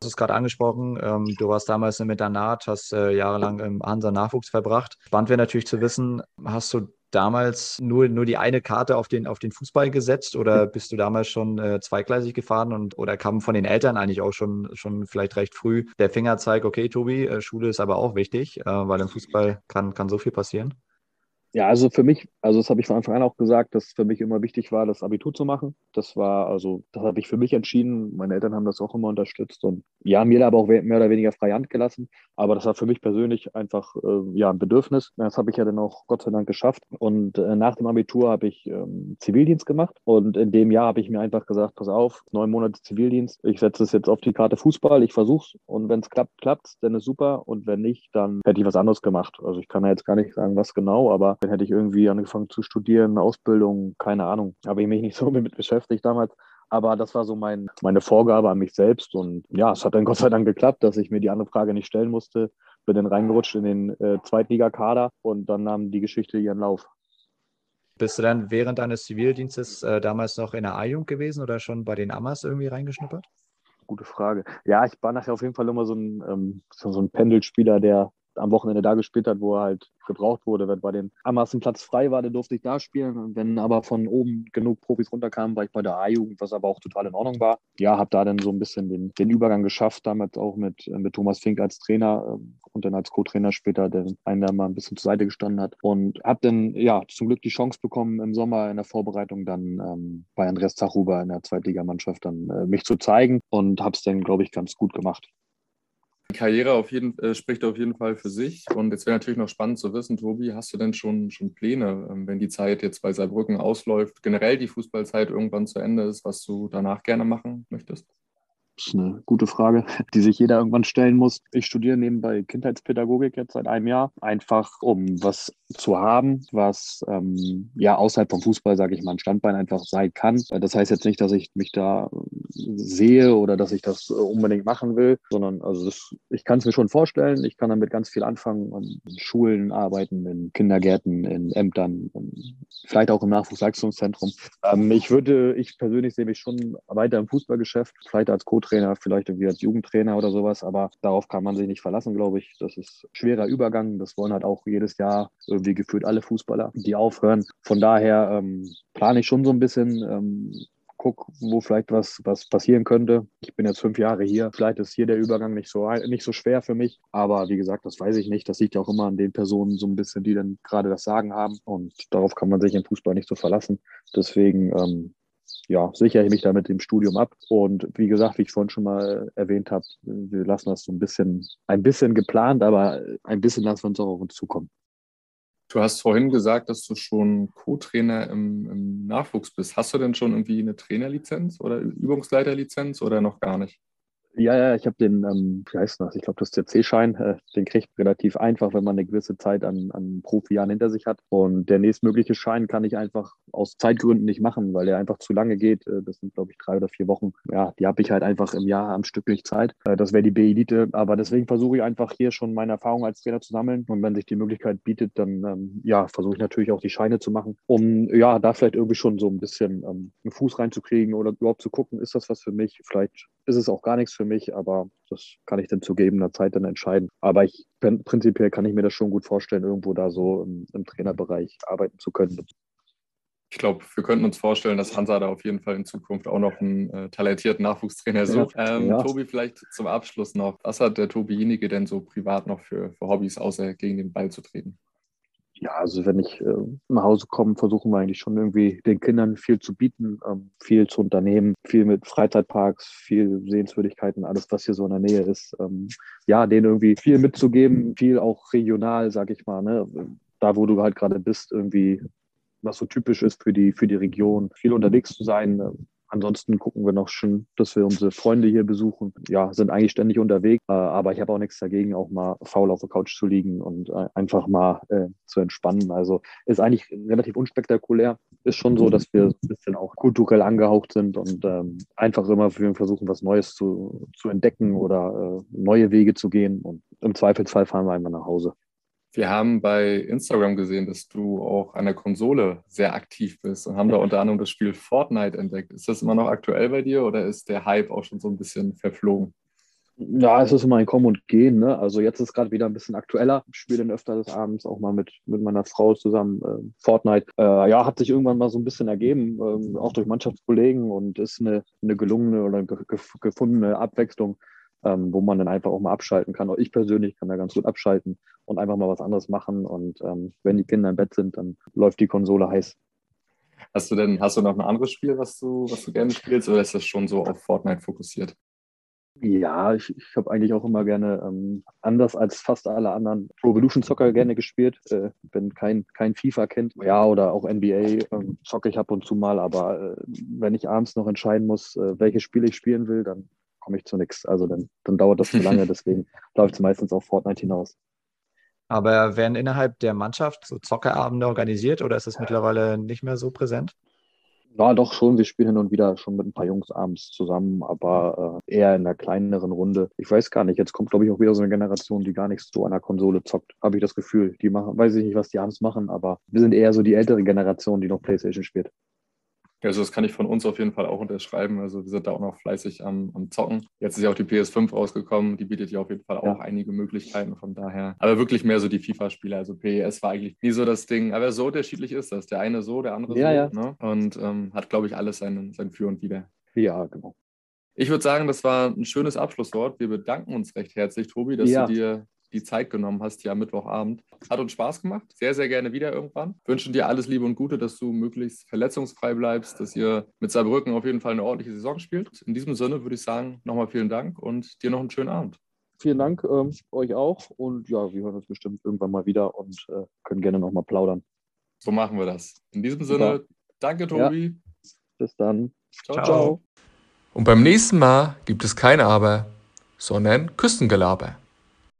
Du hast es gerade angesprochen, ähm, du warst damals im Internat, hast äh, jahrelang im Hansa Nachwuchs verbracht. Spannend wäre natürlich zu wissen, hast du damals nur, nur die eine Karte auf den, auf den Fußball gesetzt oder bist du damals schon äh, zweigleisig gefahren und oder kam von den Eltern eigentlich auch schon, schon vielleicht recht früh der Fingerzeig, okay, Tobi, äh, Schule ist aber auch wichtig, äh, weil im Fußball kann, kann so viel passieren? Ja, also für mich, also das habe ich von Anfang an auch gesagt, dass für mich immer wichtig war, das Abitur zu machen. Das war, also, das habe ich für mich entschieden. Meine Eltern haben das auch immer unterstützt und ja, mir da aber auch mehr oder weniger freie Hand gelassen. Aber das war für mich persönlich einfach äh, ja ein Bedürfnis. Das habe ich ja dann auch Gott sei Dank geschafft. Und äh, nach dem Abitur habe ich ähm, Zivildienst gemacht und in dem Jahr habe ich mir einfach gesagt, pass auf, neun Monate Zivildienst. Ich setze es jetzt auf die Karte Fußball. Ich versuche es und wenn es klappt, klappt dann ist super und wenn nicht, dann hätte ich was anderes gemacht. Also ich kann ja jetzt gar nicht sagen, was genau, aber dann hätte ich irgendwie angefangen zu studieren, Ausbildung, keine Ahnung. Habe ich mich nicht so mit beschäftigt damals. Aber das war so mein, meine Vorgabe an mich selbst. Und ja, es hat dann Gott sei Dank geklappt, dass ich mir die andere Frage nicht stellen musste. Bin dann reingerutscht in den äh, Zweitligakader und dann nahm die Geschichte ihren Lauf. Bist du dann während deines Zivildienstes äh, damals noch in der A-Jugend gewesen oder schon bei den Amas irgendwie reingeschnuppert? Gute Frage. Ja, ich war nachher auf jeden Fall immer so ein, ähm, so ein Pendelspieler, der am Wochenende da gespielt hat, wo er halt gebraucht wurde. Wenn bei den Amas ein Platz frei war, dann durfte ich da spielen. wenn aber von oben genug Profis runterkamen, war ich bei der A-Jugend, was aber auch total in Ordnung war. Ja, habe da dann so ein bisschen den, den Übergang geschafft, damit auch mit, mit Thomas Fink als Trainer ähm, und dann als Co-Trainer später, der einen da mal ein bisschen zur Seite gestanden hat. Und habe dann ja zum Glück die Chance bekommen, im Sommer in der Vorbereitung dann ähm, bei Andreas Zachhuber in der Zweitligamannschaft dann äh, mich zu zeigen und habe es dann, glaube ich, ganz gut gemacht. Karriere auf jeden, äh, spricht auf jeden Fall für sich. Und jetzt wäre natürlich noch spannend zu wissen, Tobi, hast du denn schon, schon Pläne, ähm, wenn die Zeit jetzt bei Saarbrücken ausläuft, generell die Fußballzeit irgendwann zu Ende ist, was du danach gerne machen möchtest? Das ist eine gute Frage, die sich jeder irgendwann stellen muss. Ich studiere nebenbei Kindheitspädagogik jetzt seit einem Jahr, einfach um was zu haben, was ähm, ja außerhalb vom Fußball, sage ich mal, ein Standbein einfach sein kann. Das heißt jetzt nicht, dass ich mich da sehe oder dass ich das unbedingt machen will, sondern also das, ich kann es mir schon vorstellen. Ich kann damit ganz viel anfangen, in Schulen arbeiten, in Kindergärten, in Ämtern, vielleicht auch im Nachwuchsleistungszentrum. Ähm, ich würde, ich persönlich sehe mich schon weiter im Fußballgeschäft, vielleicht als Co Co-Trainer, vielleicht irgendwie als Jugendtrainer oder sowas, aber darauf kann man sich nicht verlassen, glaube ich. Das ist schwerer Übergang. Das wollen halt auch jedes Jahr irgendwie gefühlt alle Fußballer, die aufhören. Von daher ähm, plane ich schon so ein bisschen, ähm, guck, wo vielleicht was, was passieren könnte. Ich bin jetzt fünf Jahre hier. Vielleicht ist hier der Übergang nicht so, nicht so schwer für mich. Aber wie gesagt, das weiß ich nicht. Das liegt auch immer an den Personen so ein bisschen, die dann gerade das Sagen haben. Und darauf kann man sich im Fußball nicht so verlassen. Deswegen ähm, ja, sichere ich mich da mit dem Studium ab. Und wie gesagt, wie ich vorhin schon mal erwähnt habe, wir lassen das so ein bisschen, ein bisschen geplant, aber ein bisschen lassen wir uns auch auf uns zukommen. Du hast vorhin gesagt, dass du schon Co-Trainer im, im, Nachwuchs bist. Hast du denn schon irgendwie eine Trainerlizenz oder Übungsleiterlizenz oder noch gar nicht? Ja, ja, ich habe den, ähm, wie heißt das? Ich glaube, das ist der C-Schein. Äh, den kriegt man relativ einfach, wenn man eine gewisse Zeit an, an Profijahren hinter sich hat. Und der nächstmögliche Schein kann ich einfach aus Zeitgründen nicht machen, weil der einfach zu lange geht. Äh, das sind, glaube ich, drei oder vier Wochen. Ja, die habe ich halt einfach im Jahr am Stück nicht Zeit. Äh, das wäre die B-Elite. Aber deswegen versuche ich einfach hier schon meine Erfahrung als Trainer zu sammeln. Und wenn sich die Möglichkeit bietet, dann ähm, ja, versuche ich natürlich auch die Scheine zu machen, um ja, da vielleicht irgendwie schon so ein bisschen ähm, einen Fuß reinzukriegen oder überhaupt zu gucken, ist das was für mich? Vielleicht ist es auch gar nichts für mich, aber das kann ich dann zu gegebener Zeit dann entscheiden. Aber ich prinzipiell kann ich mir das schon gut vorstellen, irgendwo da so im, im Trainerbereich arbeiten zu können. Ich glaube, wir könnten uns vorstellen, dass Hansa da auf jeden Fall in Zukunft auch noch einen äh, talentierten Nachwuchstrainer sucht. Ähm, ja. Tobi, vielleicht zum Abschluss noch. Was hat der Tobi Jenige denn so privat noch für, für Hobbys, außer gegen den Ball zu treten? Ja, also wenn ich äh, nach Hause komme, versuchen wir eigentlich schon irgendwie den Kindern viel zu bieten, ähm, viel zu unternehmen, viel mit Freizeitparks, viel Sehenswürdigkeiten, alles, was hier so in der Nähe ist. Ähm, ja, denen irgendwie viel mitzugeben, viel auch regional, sag ich mal, ne? da wo du halt gerade bist, irgendwie was so typisch ist für die, für die Region, viel unterwegs zu sein, Ansonsten gucken wir noch schon, dass wir unsere Freunde hier besuchen. Ja, sind eigentlich ständig unterwegs, äh, aber ich habe auch nichts dagegen, auch mal faul auf der Couch zu liegen und äh, einfach mal äh, zu entspannen. Also ist eigentlich relativ unspektakulär. Ist schon so, dass wir ein bisschen auch kulturell angehaucht sind und ähm, einfach immer versuchen, was Neues zu, zu entdecken oder äh, neue Wege zu gehen. Und im Zweifelsfall fahren wir einmal nach Hause. Wir haben bei Instagram gesehen, dass du auch an der Konsole sehr aktiv bist und haben da unter anderem das Spiel Fortnite entdeckt. Ist das immer noch aktuell bei dir oder ist der Hype auch schon so ein bisschen verflogen? Ja, es ist immer ein Kommen und Gehen. Ne? Also jetzt ist gerade wieder ein bisschen aktueller. Ich spiele dann öfter des Abends auch mal mit, mit meiner Frau zusammen äh, Fortnite. Äh, ja, hat sich irgendwann mal so ein bisschen ergeben, äh, auch durch Mannschaftskollegen und ist eine, eine gelungene oder ge gefundene Abwechslung ähm, wo man dann einfach auch mal abschalten kann. Auch ich persönlich kann da ganz gut abschalten und einfach mal was anderes machen. Und ähm, wenn die Kinder im Bett sind, dann läuft die Konsole heiß. Hast du denn, hast du noch ein anderes Spiel, was du, was du gerne spielst, oder ist das schon so auf Fortnite fokussiert? Ja, ich, ich habe eigentlich auch immer gerne, ähm, anders als fast alle anderen, Pro Evolution Soccer gerne gespielt. Äh, bin kein, kein FIFA kennt. Ja, oder auch NBA ähm, zocke ich ab und zu mal. Aber äh, wenn ich abends noch entscheiden muss, äh, welches Spiel ich spielen will, dann komme ich zu nichts. Also dann, dann dauert das zu lange, deswegen läuft es meistens auf Fortnite hinaus. Aber werden innerhalb der Mannschaft so Zockerabende organisiert oder ist das mittlerweile nicht mehr so präsent? Ja, doch schon. Wir spielen hin und wieder schon mit ein paar Jungs abends zusammen, aber äh, eher in einer kleineren Runde. Ich weiß gar nicht. Jetzt kommt, glaube ich, auch wieder so eine Generation, die gar nichts so an der Konsole zockt. Habe ich das Gefühl. Die machen, weiß ich nicht, was die abends machen, aber wir sind eher so die ältere Generation, die noch PlayStation spielt. Also das kann ich von uns auf jeden Fall auch unterschreiben. Also wir sind da auch noch fleißig am, am Zocken. Jetzt ist ja auch die PS5 rausgekommen. Die bietet ja auf jeden Fall auch ja. einige Möglichkeiten von daher. Aber wirklich mehr so die FIFA-Spiele. Also PES war eigentlich nie so das Ding. Aber so unterschiedlich ist das. Der eine so, der andere ja, so. Ja. Ne? Und ähm, hat, glaube ich, alles sein, sein Für und Wider. Ja, genau. Ich würde sagen, das war ein schönes Abschlusswort. Wir bedanken uns recht herzlich, Tobi, dass ja. du dir die Zeit genommen hast hier am Mittwochabend. Hat uns Spaß gemacht. Sehr, sehr gerne wieder irgendwann. Wünschen dir alles Liebe und Gute, dass du möglichst verletzungsfrei bleibst, dass ihr mit Saarbrücken auf jeden Fall eine ordentliche Saison spielt. In diesem Sinne würde ich sagen, nochmal vielen Dank und dir noch einen schönen Abend. Vielen Dank ähm, euch auch und ja, wir hören uns bestimmt irgendwann mal wieder und äh, können gerne nochmal plaudern. So machen wir das. In diesem Sinne, Super. danke Tobi. Ja. Bis dann. ciao. ciao. Und beim nächsten Mal gibt es kein Aber, sondern Küstengelaber.